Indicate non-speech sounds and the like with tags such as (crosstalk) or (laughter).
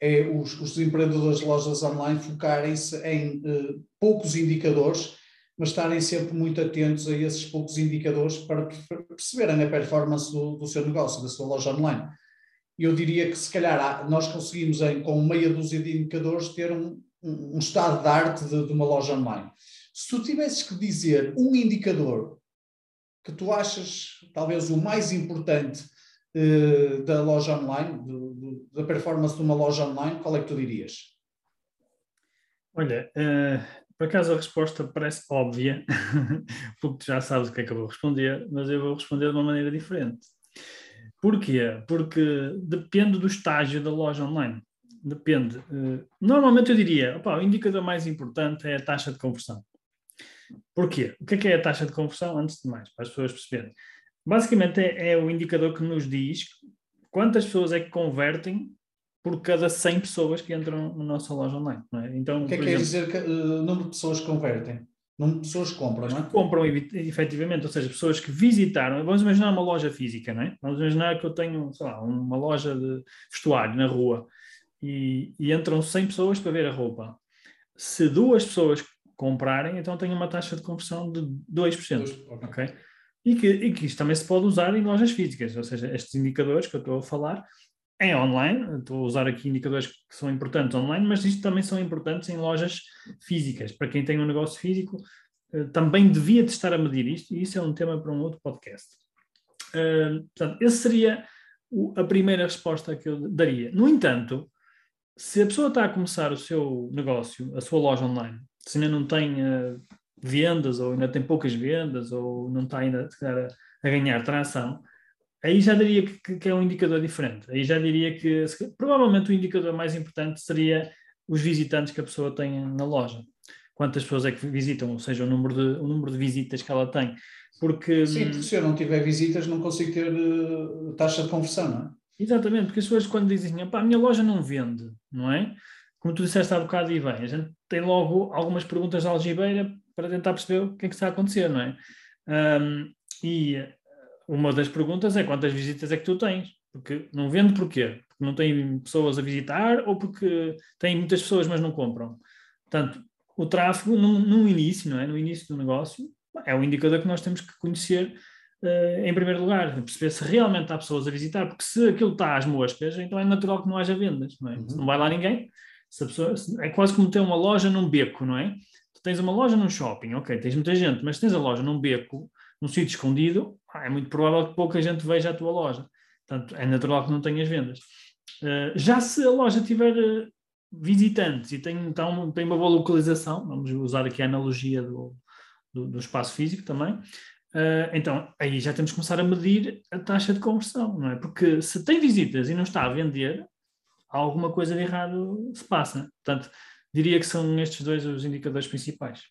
é os, os empreendedores de lojas online focarem-se em uh, poucos indicadores, mas estarem sempre muito atentos a esses poucos indicadores para perceberem a performance do, do seu negócio, da sua loja online. Eu diria que se calhar nós conseguimos, em, com meia dúzia de indicadores, ter um, um, um estado de arte de, de uma loja online. Se tu tivesses que dizer um indicador que tu achas talvez o mais importante uh, da loja online, do, do, da performance de uma loja online, qual é que tu dirias? Olha, uh, por acaso a resposta parece óbvia, (laughs) porque tu já sabes o que é que eu vou responder, mas eu vou responder de uma maneira diferente. Porquê? Porque depende do estágio da loja online. Depende. Uh, normalmente eu diria, opa, o indicador mais importante é a taxa de conversão. Porquê? O que é, que é a taxa de conversão? Antes de mais, para as pessoas perceberem. Basicamente é, é o indicador que nos diz quantas pessoas é que convertem por cada 100 pessoas que entram na nossa loja online. É? Então, o que é que quer dizer que o uh, número de pessoas que convertem? Número de pessoas que compram, não é? Compram efetivamente, ou seja, pessoas que visitaram. Vamos imaginar uma loja física, não é? Vamos imaginar que eu tenho, sei lá, uma loja de vestuário na rua e, e entram 100 pessoas para ver a roupa. Se duas pessoas comprarem, então tenho uma taxa de conversão de 2%. 2 ok. okay? E que, e que isto também se pode usar em lojas físicas, ou seja, estes indicadores que eu estou a falar em online, estou a usar aqui indicadores que são importantes online, mas isto também são importantes em lojas físicas. Para quem tem um negócio físico, eh, também devia de estar a medir isto, e isso é um tema para um outro podcast. Uh, portanto, essa seria a primeira resposta que eu daria. No entanto, se a pessoa está a começar o seu negócio, a sua loja online, se ainda não tem uh, vendas, ou ainda tem poucas vendas, ou não está ainda a, a ganhar tração, aí já diria que, que, é um indicador diferente. Aí já diria que provavelmente o indicador mais importante seria os visitantes que a pessoa tem na loja. Quantas pessoas é que visitam, ou seja, o número de, o número de visitas que ela tem. Porque, Sim, porque se eu não tiver visitas não consigo ter uh, taxa de conversão, não é? Exatamente, porque as pessoas quando dizem, a minha loja não vende, não é? Como tu disseste há bocado e bem, a gente tem logo algumas perguntas de algibeira para tentar perceber o que é que está a acontecer, não é? Um, e uma das perguntas é quantas visitas é que tu tens? Porque não vende porquê? Porque não tem pessoas a visitar ou porque tem muitas pessoas, mas não compram. Portanto, o tráfego, no, no início, não é? No início do negócio, é um indicador que nós temos que conhecer uh, em primeiro lugar, perceber se realmente há pessoas a visitar, porque se aquilo está às moscas, então é natural que não haja vendas, não é? Uhum. Se não vai lá ninguém, pessoa, é quase como ter uma loja num beco, não é? Tu tens uma loja num shopping, ok, tens muita gente, mas tens a loja num beco, num sítio escondido, é muito provável que pouca gente veja a tua loja. Portanto, é natural que não tenhas vendas. Uh, já se a loja tiver uh, visitantes e tem, então, tem uma boa localização, vamos usar aqui a analogia do, do, do espaço físico também, uh, então aí já temos que começar a medir a taxa de conversão, não é? Porque se tem visitas e não está a vender, alguma coisa de errado se passa. Portanto, diria que são estes dois os indicadores principais.